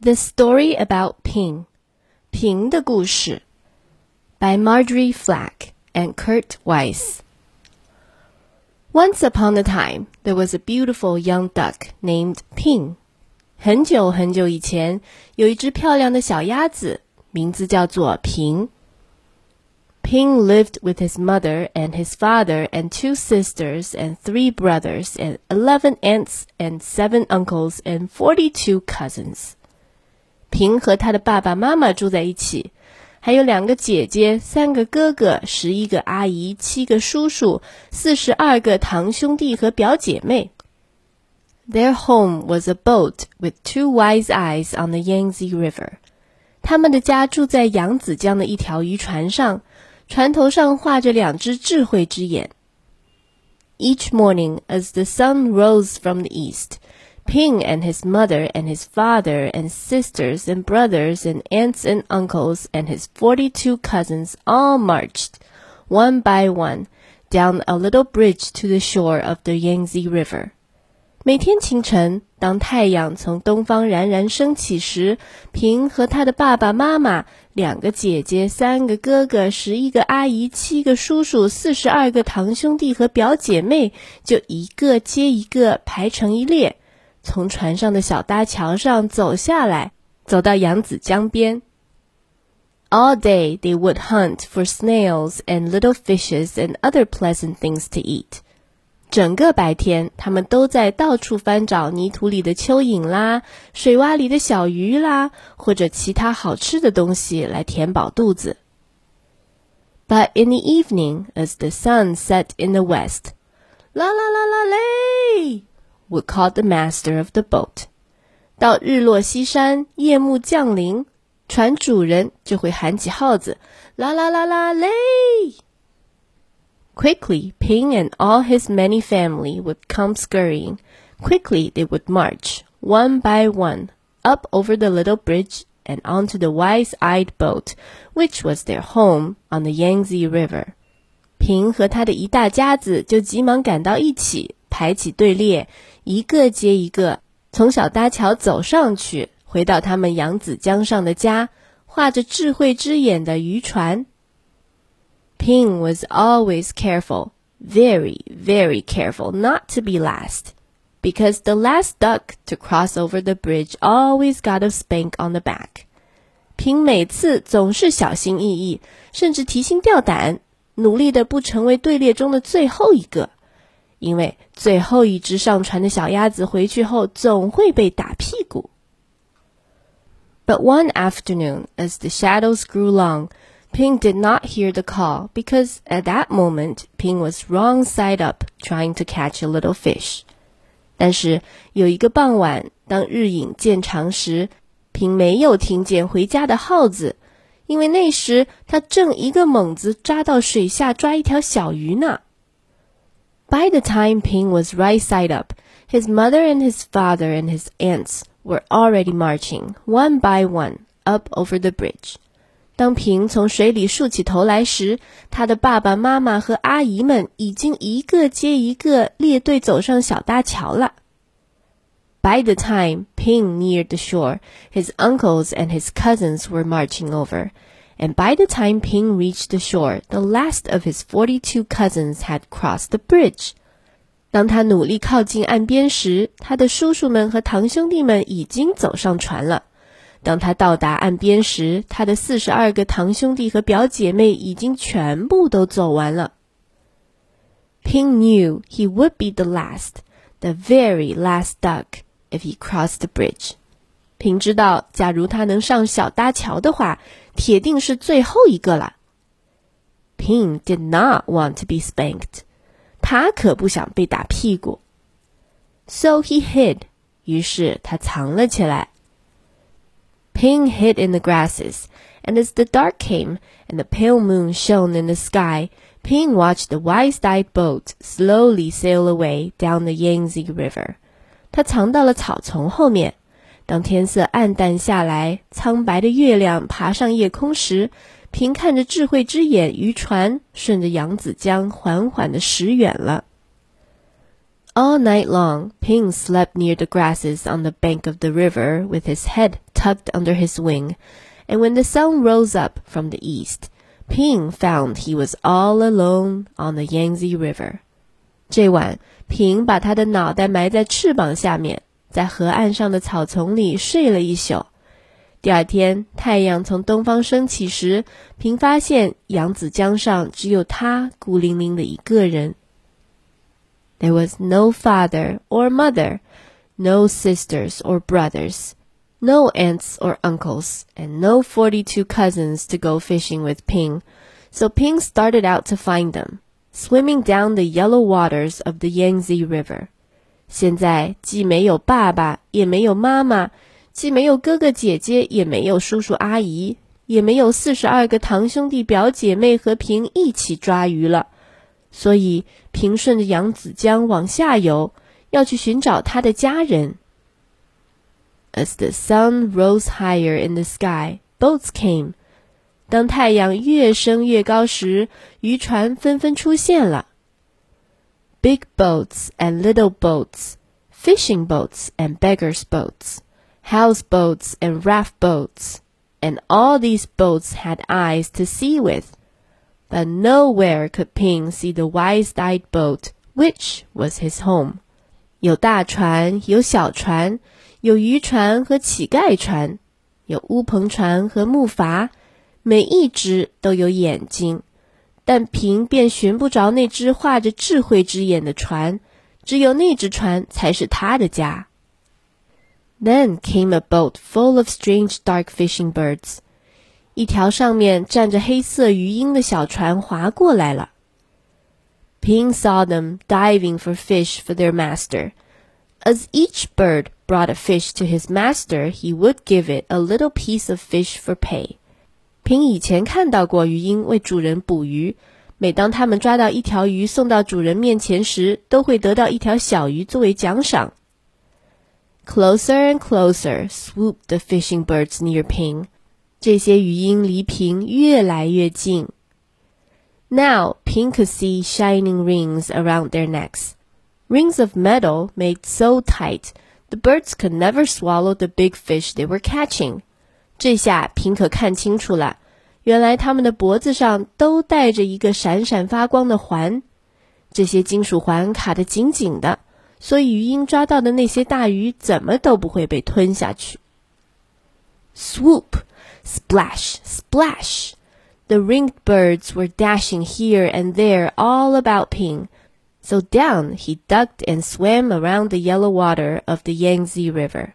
The Story About Ping, 平的故事 by Marjorie Flack and Kurt Wiese. Once upon a time, there was a beautiful young duck named Ping. 很久很久以前，有一只漂亮的小鸭子，名字叫做平。Ping lived with his mother and his father and two sisters and three brothers and eleven aunts and seven uncles and forty-two cousins. 平和他的爸爸妈妈住在一起，还有两个姐姐、三个哥哥、十一个阿姨、七个叔叔、四十二个堂兄弟和表姐妹。Their home was a boat with two wise eyes on the Yangtze River。他们的家住在扬子江的一条渔船上，船头上画着两只智慧之眼。Each morning, as the sun rose from the east, Ping and his mother and his father and sisters and brothers and aunts and uncles and his forty-two cousins all marched, one by one, down a little bridge to the shore of the Yangtze River. 每天清晨，当太阳从东方冉冉升起时，平和他的爸爸妈妈、两个姐姐、三个哥哥、十一个阿姨、七个叔叔、四十二个堂兄弟和表姐妹，就一个接一个排成一列。 从船上的小搭桥上走下来，走到扬子江边。All day they would hunt for snails and little fishes and other pleasant things to eat。整个白天，他们都在到处翻找泥土里的蚯蚓啦、水洼里的小鱼啦，或者其他好吃的东西来填饱肚子。But in the evening, as the sun set in the west，啦啦啦啦嘞 ！would call the master of the boat。到日落西山，夜幕降临，船主人就会喊起号子，啦啦啦啦嘞！Quickly, Ping and all his many family would come scurrying. Quickly they would march, one by one, up over the little bridge and onto the wise-eyed boat, which was their home on the Yangtze River. 平和他的一大家子就急忙赶到一起， 排起队列，一个接一个从小搭桥走上去，回到他们扬子江上的家，画着智慧之眼的渔船。Ping was always careful, very, very careful not to be last, because the last duck to cross over the bridge always got a spank on the back. 平每次总是小心翼翼，甚至提心吊胆，努力的不成为队列中的最后一个。因为最后一只上船的小鸭子回去后总会被打屁股。But one afternoon, as the shadows grew long, Ping did not hear the call because at that moment Ping was wrong side up trying to catch a little fish. 但是有一个傍晚，当日影渐长时，平没有听见回家的号子，因为那时他正一个猛子扎到水下抓一条小鱼呢。 by the time Ping was right side up, his mother and his father and his aunts were already marching, one by one, up over the bridge. 当平从水里竖起头来时，他的爸爸妈妈和阿姨们已经一个接一个列队走上小搭桥了。By the time Ping neared the shore, his uncles and his cousins were marching over, and by the time Ping reached the shore, the last of his forty-two cousins had crossed the bridge. 当他努力靠近岸边时，他的叔叔们和堂兄弟们已经走上船了。当他到达岸边时，他的四十二个堂兄弟和表姐妹已经全部都走完了。Ping knew he would be the last, the very last duck, if he crossed the bridge. 平知道，假如他能上小搭桥的话，铁定是最后一个了。Ping did not want to be spanked，他可不想被打屁股。So he hid. 于是他藏了起来。Ping hid in the grasses, and as the dark came and the pale moon shone in the sky, Ping watched the wise-eyed boat slowly sail away down the Yangtze River。他藏到了草丛后面。当天色暗淡下来，苍白的月亮爬上夜空时，平看着智慧之眼渔船顺着扬子江缓缓的驶远了。All night long, Ping slept near the grasses on the bank of the river with his head tucked under his wing, and when the sun rose up from the east, Ping found he was all alone on the Yangtze River. 这晚，平把他的脑袋埋在翅膀下面，在河岸上的草丛里睡了一宿。第二天，太阳从东方升起时，平发现扬子江上只有他孤零零的一个人。There was no father or mother, no sisters or brothers, no aunts or uncles, and no forty-two cousins to go fishing with Ping. So Ping started out to find them swimming down the yellow waters of the Yangtze River。 现在既没有爸爸，也没有妈妈，既没有哥哥姐姐，也没有叔叔阿姨，也没有四十二个堂兄弟表姐妹和平一起抓鱼了。所以平顺着扬子江往下游，要去寻找他的家人。As the sun rose higher in the sky, boats came. 当太阳越升越高时，渔船纷纷出现了。Big boats and little boats, fishing boats and beggars' boats, house boats and raft boats, and all these boats had eyes to see with. But nowhere could Ping see the wise-eyed boat, which was his home. 有大船，有小船，有渔船和乞丐船，有乌篷船和木筏。每一只都有眼睛， 但平便寻不着那只画着智慧之眼的船，只有那只船才是他的家。Then came a boat full of strange dark fishing birds。一条上面站着黑色鱼鹰的小船划过来了。Ping saw them diving for fish for their master. As each bird brought a fish to his master, he would give it a little piece of fish for pay. 平以前看到过鱼鹰为主人捕鱼，每当他们抓到一条鱼送到主人面前时，都会得到一条小鱼作为奖赏。Closer and closer swooped the fishing birds near Ping。这些鱼鹰离平越来越近。Now Ping could see shining rings around their necks, rings of metal made so tight the birds could never swallow the big fish they were catching. 这下平可看清楚了，原来他们的脖子上都戴着一个闪闪发光的环，这些金属环卡得紧紧的，所以鱼鹰抓到的那些大鱼怎么都不会被吞下去。Swoop, splash, splash! The ringed birds were dashing here and there all about Ping. So down he ducked and swam around the yellow water of the Yangtze River.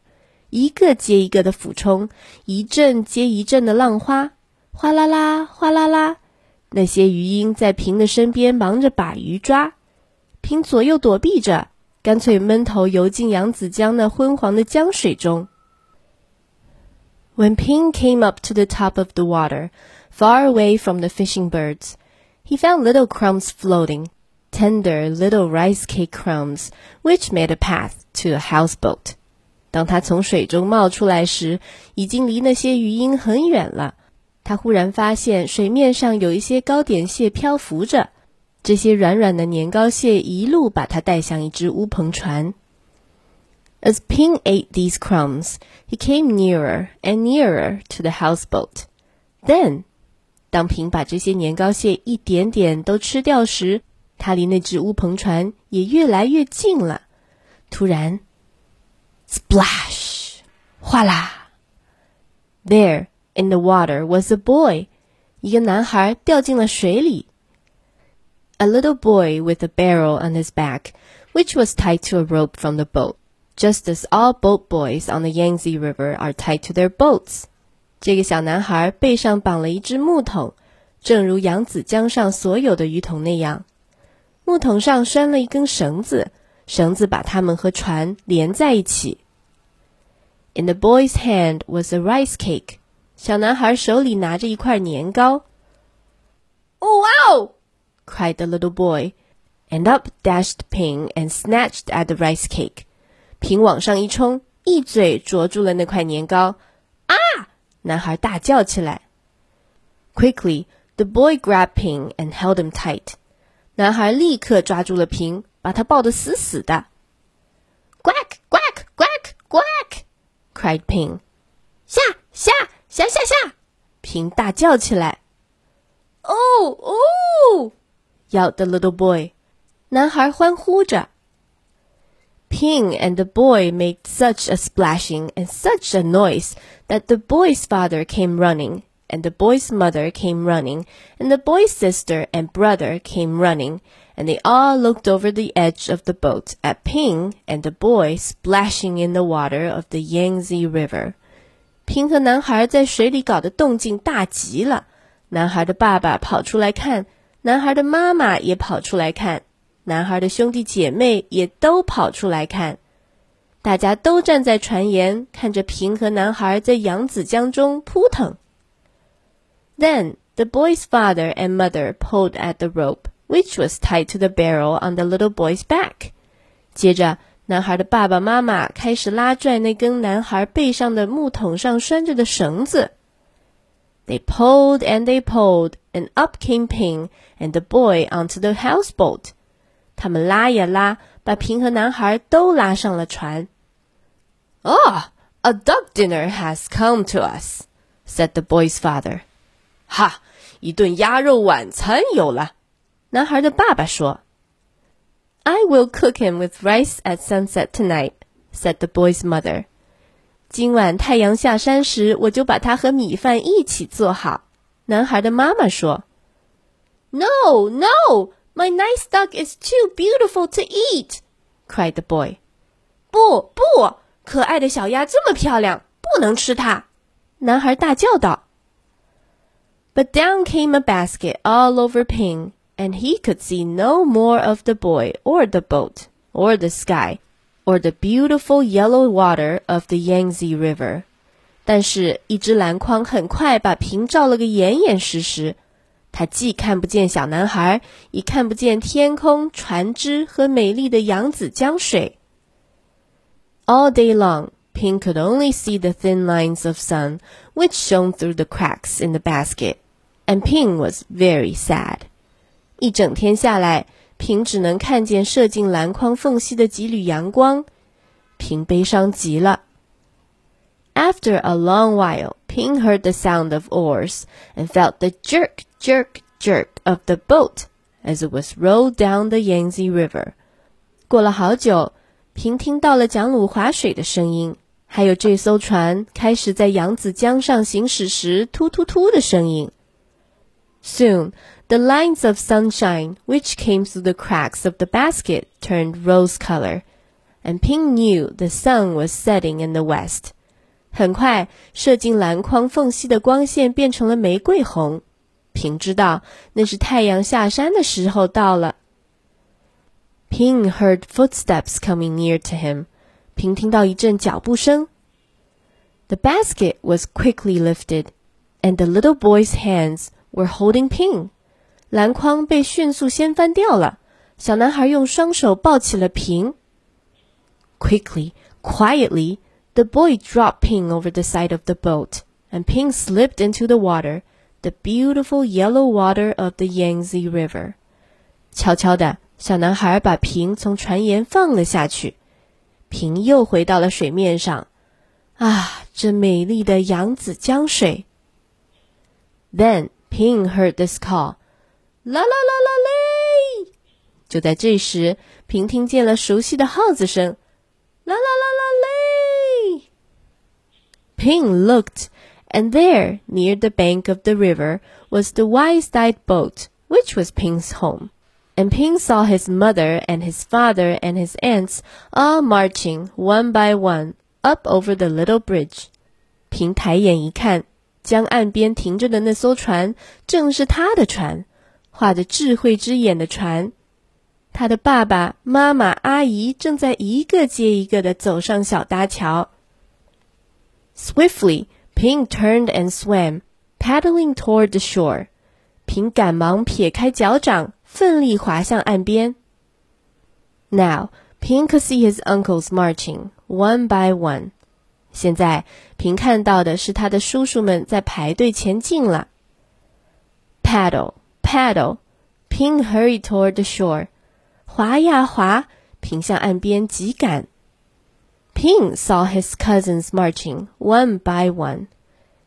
一个接一个的俯冲，一阵接一阵的浪花，哗啦啦，哗啦啦。那些鱼鹰在平的身边忙着把鱼抓，平左右躲避着，干脆闷头游进扬子江那昏黄的江水中。When Ping came up to the top of the water, far away from the fishing birds, he found little crumbs floating, tender little rice cake crumbs, which made a path to a houseboat. 当他从水中冒出来时，已经离那些鱼鹰很远了。他忽然发现水面上有一些糕点蟹漂浮着，这些软软的年糕蟹一路把他带向一只乌篷船。As Ping ate these crumbs, he came nearer and nearer to the houseboat. Then, 当平把这些年糕蟹一点点都吃掉时，他离那只乌篷船也越来越近了。突然 ，Splash! 哗啦 There, in the water, was a boy. 一个男孩掉进了水里。A little boy with a barrel on his back, which was tied to a rope from the boat, just as all boat boys on the Yangtze River are tied to their boats. 这个小男孩背上绑了一只木桶，正如扬子江上所有的鱼桶那样。木桶上拴了一根绳子，绳子把它们和船连在一起。 In the boy's hand was a rice cake. 小男孩手里拿着一块年糕。Oh wow! cried the little boy, and up dashed Ping and snatched at the rice cake. 平往上一冲，一嘴啄住了那块年糕。啊！男孩大叫起来。Quickly, the boy grabbed Ping and held him tight. 男孩立刻抓住了平，把他抱得死死的。 Quack, quack, quack, quack! cried Ping. 下下下下下！平大叫起来。Oh, oh! yelled the little boy. 男孩欢呼着。Ping and the boy made such a splashing and such a noise that the boy's father came running, and the boy's mother came running, and the boy's sister and brother came running, and they all looked over the edge of the boat at Ping and the boy splashing in the water of the Yangtze River. 平和男孩在水里搞得动静大极了。男孩的爸爸跑出来看，男孩的妈妈也跑出来看。男孩的兄弟姐妹也都跑出来看，大家都站在船沿，看着平和男孩在扬子江中扑腾。Then the boy's father and mother pulled at the rope, which was tied to the barrel on the little boy's back. 接着，男孩的爸爸妈妈开始拉拽那根男孩背上的木桶上拴着的绳子。They pulled and they pulled, and up came Ping and the boy onto the houseboat. 他们拉呀拉，把平和男孩都拉上了船。Oh, a duck dinner has come to us," said the boy's father. 哈，一顿鸭肉晚餐有了。 男孩的爸爸说：“I will cook him with rice at sunset tonight,” said the boy's mother. 今晚太阳下山时，我就把它和米饭一起做好。男孩的妈妈说：“No, no, my nice duck is too beautiful to eat,” cried the boy. 不不，可爱的小鸭这么漂亮，不能吃它！男孩大叫道。But down came a basket all over Ping and he could see no more of the boy or the boat or the sky or the beautiful yellow water of the Yangtze River. 但是，一只篮筐很快把平照了个严严实实。他既看不见小男孩，也看不见天空、船只和美丽的扬子江水。All day long, Ping could only see the thin lines of sun which shone through the cracks in the basket, and Ping was very sad. 一整天下来，平只能看见射进篮筐缝隙的几缕阳光，平悲伤极了。After a long while, Ping heard the sound of oars and felt the jerk jerk, jerk of the boat as it was rowed down the Yangtze River。过了好久，平听到了桨橹划水的声音，还有这艘船开始在扬子江上行驶时突突突的声音。Soon, the lines of sunshine which came through the cracks of the basket turned rose color, and Ping knew the sun was setting in the west. 很快，射进篮筐缝隙的光线变成了玫瑰红。平知道那是太阳下山的时候到了。Ping heard footsteps coming near to him. 平听到一阵脚步声。The basket was quickly lifted, and the little boy's hands we're holding Ping。篮筐被迅速掀翻掉了，小男孩用双手抱起了瓶。Quickly, quietly, the boy dropped ping over the side of the boat, and ping slipped into the water, the beautiful yellow water of the Yangtze River. 悄悄的，小男孩把瓶从船沿放了下去，瓶又回到了水面上。啊，这美丽的扬子江水！Then Ping heard this call，啦啦啦啦嘞！就在这时，平听见了熟悉的号子声，啦啦啦啦嘞！Ping looked and there, near the bank of the river, was the wide-eyed boat, which was Ping's home. And Ping saw his mother and his father and his aunts all marching one by one up over the little bridge. 平抬眼一看， 江岸边停着的那艘船正是他的船，画着智慧之眼的船。他的爸爸妈妈、阿姨正在一个接一个的走上小搭桥。Swiftly, Ping turned and swam, paddling toward the shore. 平赶忙撇开脚掌，奋力划向岸边。Now, Ping could see his uncles marching one by one. 现在，平看到的是他的叔叔们在排队前进了。Paddle, paddle. Ping hurried toward the shore. 划呀划，平向岸边急赶。Ping saw his cousins marching one by one.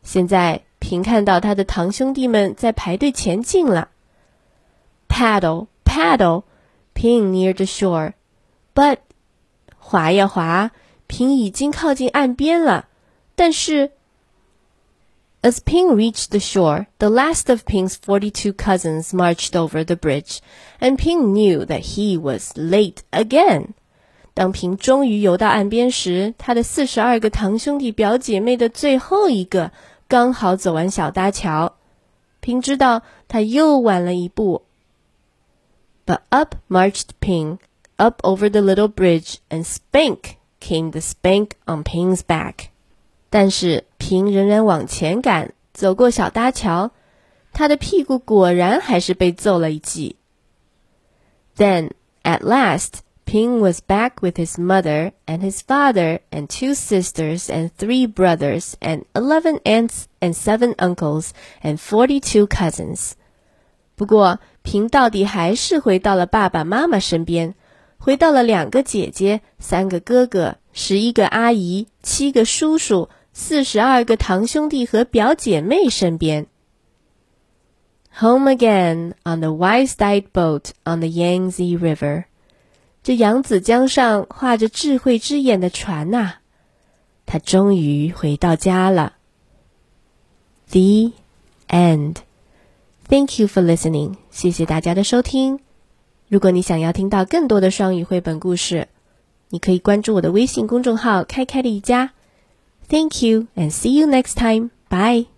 现在平看到他的堂兄弟们在排队前进了。Paddle, paddle, Ping near the shore, but 划呀划，平已经靠近岸边了，但是。As Ping reached the shore, the last of Ping's 42 cousins marched over the bridge, and Ping knew that he was late again. 当平终于游到岸边时，他的四十二个堂兄弟表姐妹的最后一个刚好走完小搭桥。平知道他又晚了一步。But up marched Ping, up over the little bridge, and spank came the spank on Ping's back. 但是平仍然往前赶，走过小搭桥，他的屁股果然还是被揍了一记。Then at last, Ping was back with his mother and his father and two sisters and three brothers and eleven aunts and seven uncles and forty-two cousins. 不过，平到底还是回到了爸爸妈妈身边， 回到了两个姐姐、三个哥哥、十一个阿姨、七个叔叔。四十二个堂兄弟和表姐妹身边。Home again on the wise-eyed boat on the Yangtze River，这扬子江上画着智慧之眼的船呐、他终于回到家了。The end. Thank you for listening. 谢谢大家的收听。如果你想要听到更多的双语绘本故事，你可以关注我的微信公众号“开开的一家”。Thank you and see you next time. Bye.